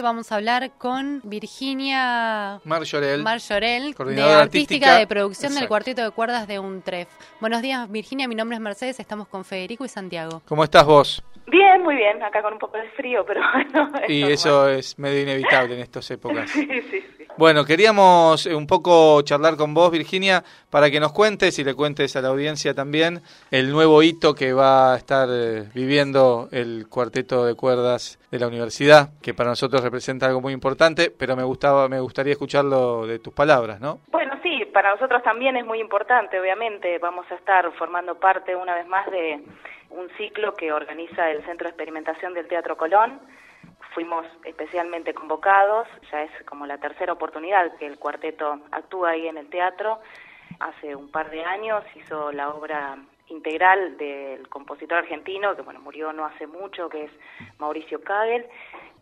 Vamos a hablar con Virginia Marjorel, Marjorel de coordinadora Artística artística. de Producción del. Cuarteto de Cuerdas de UNTREF. Buenos días, Virginia. Mi nombre es Mercedes. Estamos con Federico y Santiago. ¿Cómo estás vos? Bien, muy bien, acá con un poco de frío, pero bueno. es Y normal. eso es medio inevitable en estas épocas. Sí, sí, sí. Bueno, queríamos eh, un poco charlar con vos, Virginia, para que nos cuentes y le cuentes a la audiencia también el nuevo hito que va a estar eh, viviendo el cuarteto de cuerdas de la universidad, que para nosotros representa algo muy importante, pero me gustaba, me gustaría escucharlo de tus palabras, ¿no? Bueno, sí, para nosotros también es muy importante, obviamente. Vamos a estar formando parte una vez más de un ciclo que organiza el Centro de Experimentación del Teatro Colón. Fuimos especialmente convocados, ya es como la tercera oportunidad que el cuarteto actúa ahí en el teatro. Hace un par de años hizo la obra integral del compositor argentino, que bueno, murió no hace mucho, que es Mauricio Kagel.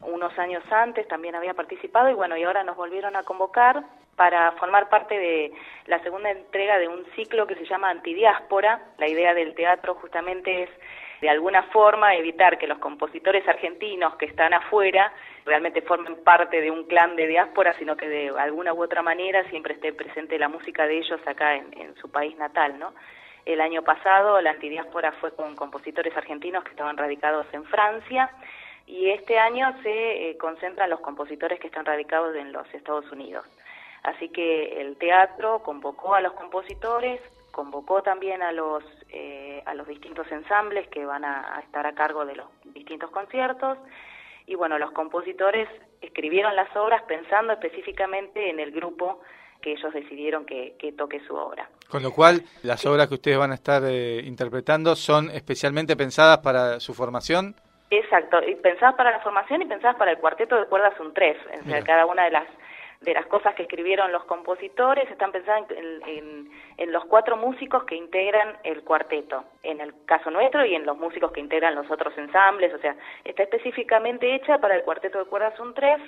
Unos años antes también había participado y bueno, y ahora nos volvieron a convocar para formar parte de la segunda entrega de un ciclo que se llama Antidiáspora. La idea del teatro justamente es de alguna forma evitar que los compositores argentinos que están afuera realmente formen parte de un clan de diáspora, sino que de alguna u otra manera siempre esté presente la música de ellos acá en, su país natal, ¿no? El año pasado la antidiáspora fue con compositores argentinos que estaban radicados en Francia y este año se eh, concentran los compositores que están radicados en los Estados Unidos. Así que el teatro convocó a los compositores, convocó también a los eh, a los distintos ensambles que van a, estar a cargo de los distintos conciertos y bueno los compositores escribieron las obras pensando específicamente en el grupo que ellos decidieron que, que toque su obra. Con lo cual, las obras que ustedes van a estar eh, interpretando son especialmente pensadas para su formación. Exacto, y pensadas para la formación y pensadas para el cuarteto de cuerdas un tres, o sea, Mira. cada una de las de las cosas que escribieron los compositores están pensadas en, en- en los cuatro músicos que integran el cuarteto, en el caso nuestro y en los músicos que integran los otros ensambles, o sea, está específicamente hecha para el cuarteto de cuerdas un tres,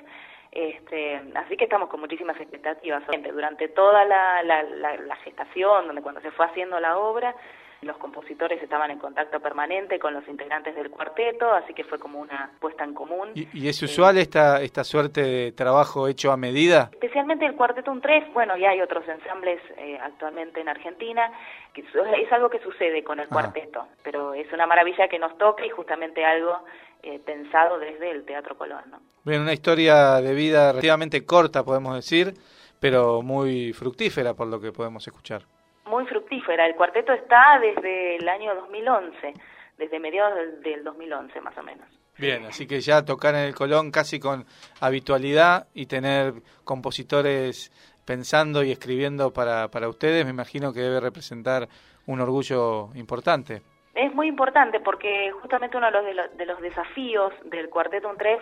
este, así que estamos con muchísimas expectativas. Durante toda la, la, la- la gestación, donde cuando se fue haciendo la obra, los compositores estaban en contacto permanente con los integrantes del cuarteto, así que fue como una puesta en común. ¿Y, y es usual esta, esta suerte de trabajo hecho a medida? Especialmente el Cuarteto Un 3, bueno, ya hay otros ensambles eh, actualmente en Argentina, que es algo que sucede con el cuarteto, pero es una maravilla que nos toque y justamente algo eh, pensado desde el Teatro Colón, ¿no? Bien, una historia de vida relativamente corta, podemos decir, pero muy fructífera por lo que podemos escuchar. Muy fructífera. El cuarteto está desde el año 2011, desde mediados del, del 2011 más o menos. Bien, así que ya tocar en el Colón casi con habitualidad y tener compositores pensando y escribiendo para, para ustedes, me imagino que debe representar un orgullo importante. Es muy importante porque justamente uno de los, de los, de los desafíos del Cuarteto Un Tres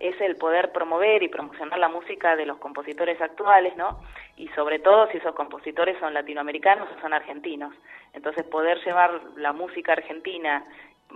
es el poder promover y promocionar la música de los compositores actuales, ¿no? Y sobre todo si esos compositores son latinoamericanos o son argentinos. Entonces poder llevar la música argentina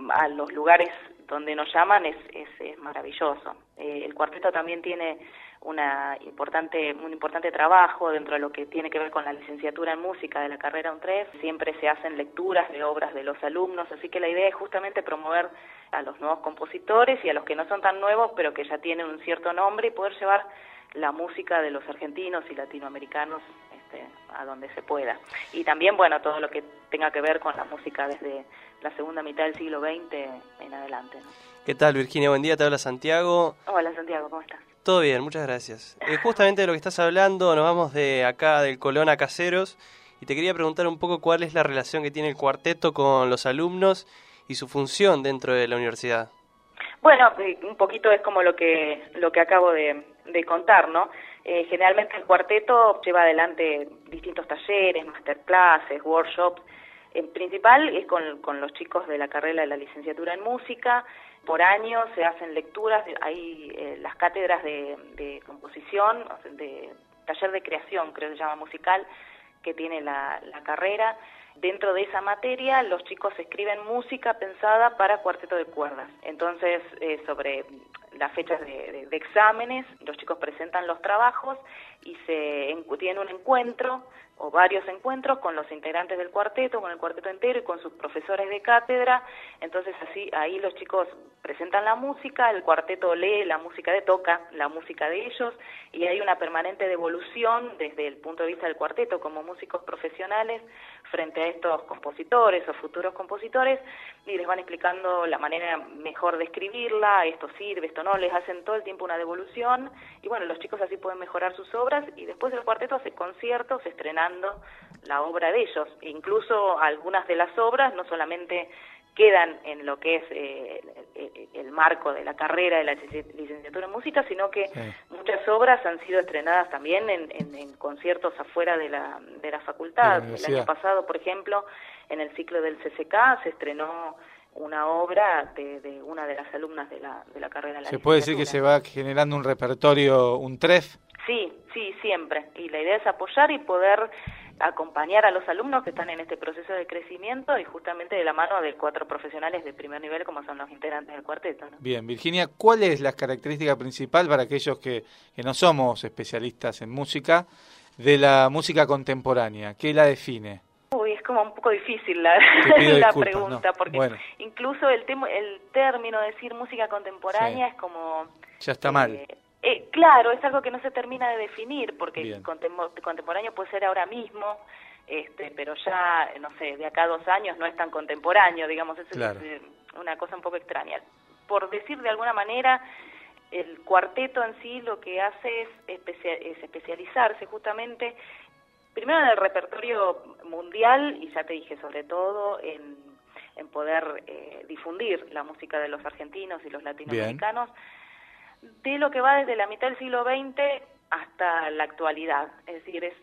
a los lugares donde nos llaman es, es, maravilloso. Eh, el cuarteto también tiene una importante, un importante trabajo dentro de lo que tiene que ver con la licenciatura en música de la carrera UNTREF. Siempre se hacen lecturas de obras de los alumnos, así que la idea es justamente promover a los nuevos compositores y a los que no son tan nuevos, pero que ya tienen un cierto nombre y poder llevar la música de los argentinos y latinoamericanos este, a donde se pueda. Y también, bueno, todo lo que tenga que ver con la música desde la segunda mitad del siglo XX en adelante. ¿no? ¿Qué tal, Virginia? Buen día, te habla Santiago. Hola, Santiago, ¿cómo estás? Todo bien, muchas gracias. Eh, justamente de lo que estás hablando, nos vamos de acá, del Colón a Caseros, y te quería preguntar un poco cuál es la relación que tiene el cuarteto con los alumnos y su función dentro de la universidad. Bueno, eh, un poquito es como lo que lo que acabo de, de contar, ¿no? Eh, generalmente el cuarteto lleva adelante distintos talleres, masterclasses, workshops. En principal es con, con los chicos de la carrera de la licenciatura en música. Por año se hacen lecturas, hay eh, las cátedras de, de composición, de taller de creación, creo que se llama musical, que tiene la, la carrera. Dentro de esa materia, los chicos escriben música pensada para cuarteto de cuerdas. Entonces, eh, sobre las fechas de, de- de exámenes, los chicos presentan los trabajos y se en- tienen un encuentro o varios encuentros con los integrantes del cuarteto, con el cuarteto entero y con sus profesores de cátedra. Entonces así ahí los chicos presentan la música, el cuarteto lee la música de toca, la música de ellos y hay una permanente devolución desde el punto de vista del cuarteto como músicos profesionales frente a estos compositores o futuros compositores y les van explicando la manera mejor de escribirla, esto sirve, esto no, les hacen todo el tiempo una devolución y bueno, los chicos así pueden mejorar sus obras y después el cuarteto hace conciertos la obra de ellos. incluso algunas de las obras no solamente quedan en lo que es eh, el, marco de la carrera de la licenciatura en música, sino que muchas obras han sido estrenadas también en, conciertos afuera de la, de la facultad. el año pasado, por ejemplo, en el ciclo del CCK se estrenó una obra de, una de las alumnas de la, de la carrera. De ¿Se puede decir que se va generando un repertorio, un TREF? Sí, sí, siempre. Y la idea es apoyar y poder acompañar a los alumnos que están en este proceso de crecimiento y justamente de la mano de cuatro profesionales de primer nivel como son los integrantes del cuarteto. Bien, Virginia, ¿cuál es la característica principal para aquellos que, que no somos especialistas en música de la música contemporánea? ¿Qué la define? Uy, es como un poco difícil la, la pregunta, porque incluso el, el término decir música contemporánea es como... Ya está mal. Eh, eh, claro, es algo que no se termina de definir, porque contemporáneo puede ser ahora mismo, este, pero ya, no sé, de acá a dos años no es tan contemporáneo, digamos, es eh, una cosa un poco extraña. Por decir de alguna manera, el cuarteto en sí lo que hace es, es especializarse justamente, primero en el repertorio mundial, y ya te dije sobre todo en, en poder eh, difundir la música de los argentinos y los latinoamericanos de lo que va desde la mitad del siglo XX hasta la actualidad. Es decir, es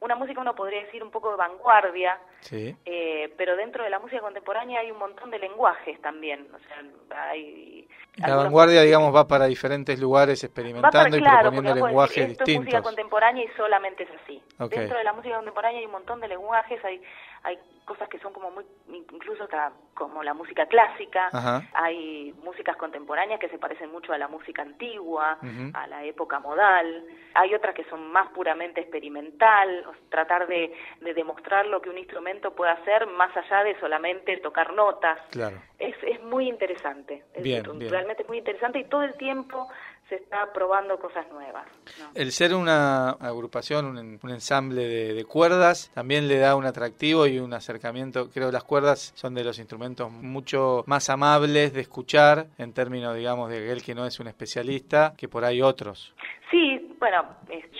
una música, uno podría decir, un poco de vanguardia, eh, pero dentro de la música contemporánea hay un montón de lenguajes también. O sea, hay, la vanguardia, digamos, va para diferentes lugares experimentando y proponiendo lenguajes esto distintos. Es música contemporánea y solamente es así. Dentro de la música contemporánea hay un montón de lenguajes, hay hay cosas que son como muy, incluso como la música clásica, hay músicas contemporáneas que se parecen mucho a la música antigua, a la época modal, hay otras que son más puramente experimental, tratar de, demostrar lo que un instrumento puede hacer más allá de solamente tocar notas. Claro. Es, es muy interesante, es realmente muy interesante y todo el tiempo se está probando cosas nuevas. El ser una agrupación, un, ensamble de, cuerdas, también le da un atractivo y un acercamiento. Creo que las cuerdas son de los instrumentos mucho más amables de escuchar en términos, digamos, de aquel que no es un especialista, que por ahí otros. Sí, bueno,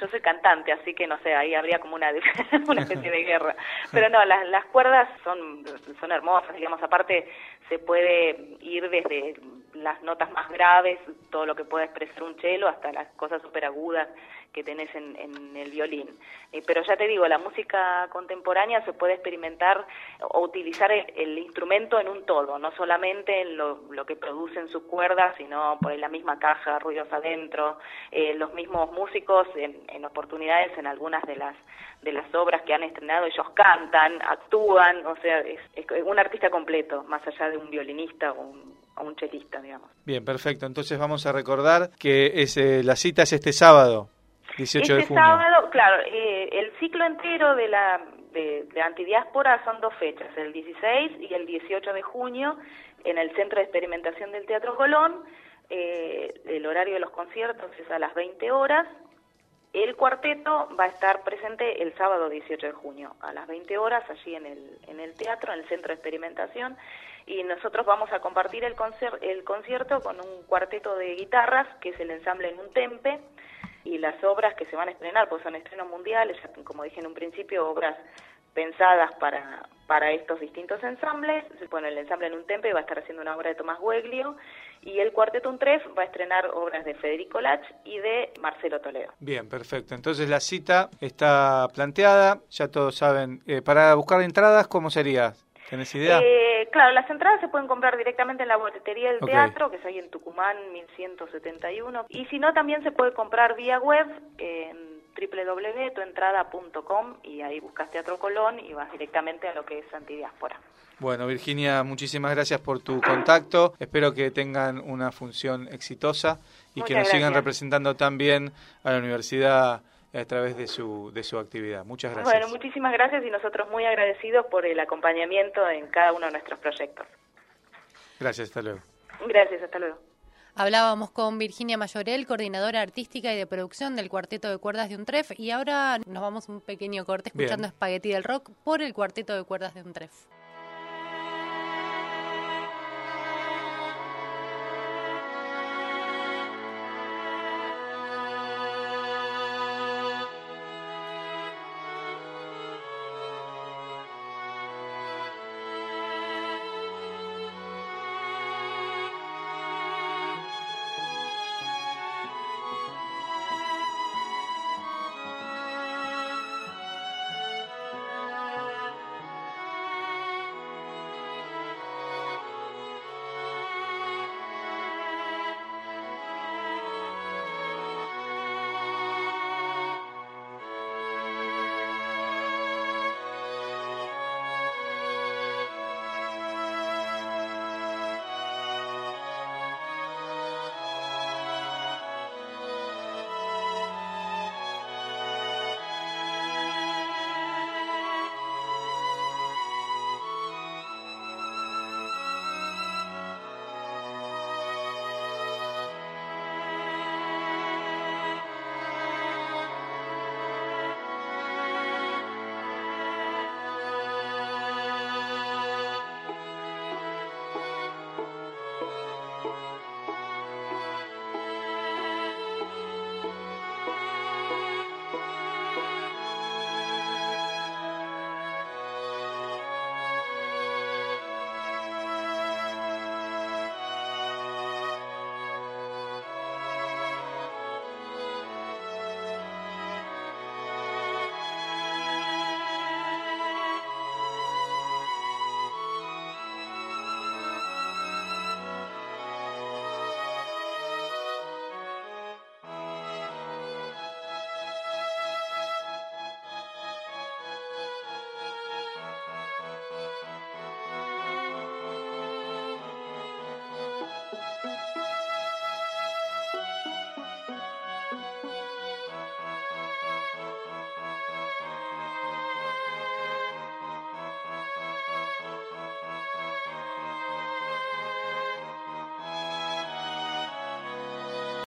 yo soy cantante, así que no sé, ahí habría como una, una especie de guerra. Pero no, las, las cuerdas son, son hermosas, digamos, aparte se puede ir desde las notas más graves, todo lo que pueda expresar un cello, hasta las cosas súper agudas que tenés en, el violín. Eh, pero ya te digo, la música contemporánea se puede experimentar o utilizar el, instrumento en un todo, no solamente en lo, que producen sus cuerdas, sino por la misma caja, ruidos adentro, eh, los mismos músicos en, oportunidades en algunas de las de las obras que han estrenado, ellos cantan, actúan, o sea, es, un artista completo, más allá de un violinista o un, a chelista, digamos. Bien, perfecto. Entonces vamos a recordar que es, eh, la cita es este sábado, 18 de junio. Este sábado, claro, eh, el ciclo entero de la de, de, antidiáspora son dos fechas, el 16 y el 18 de junio, en el Centro de Experimentación del Teatro Colón. Eh, el horario de los conciertos es a las 20 horas. El cuarteto va a estar presente el sábado 18 de junio a las 20 horas allí en el, en el teatro, en el Centro de Experimentación y nosotros vamos a compartir el, el concierto con un cuarteto de guitarras, que es el ensamble en un tempe, y las obras que se van a estrenar, pues son estrenos mundiales, como dije en un principio, obras pensadas para, para estos distintos ensambles. Bueno, el ensamble en un tempe va a estar haciendo una obra de Tomás Gueglio y el Cuarteto Un Tref va a estrenar obras de Federico Lach y de Marcelo Toledo. Bien, perfecto. Entonces la cita está planteada, ya todos saben. Eh, para buscar entradas, ¿cómo sería? ¿Tienes idea? Eh, claro, las entradas se pueden comprar directamente en la boletería del teatro, que es ahí en Tucumán 1171. Y si no, también se puede comprar vía web en www.tuentrada.com y ahí buscas Teatro Colón y vas directamente a lo que es Antidiáspora. Bueno, Virginia, muchísimas gracias por tu contacto. Espero que tengan una función exitosa y que nos sigan representando también a la Universidad a través de su, de su actividad. Muchas gracias. Bueno, muchísimas gracias y nosotros muy agradecidos por el acompañamiento en cada uno de nuestros proyectos. Gracias, hasta luego. Gracias, hasta luego. Hablábamos con Virginia Mayorel, coordinadora artística y de producción del Cuarteto de Cuerdas de Untref, y ahora nos vamos un pequeño corte escuchando Bien. Espagueti del Rock por el Cuarteto de Cuerdas de Untref.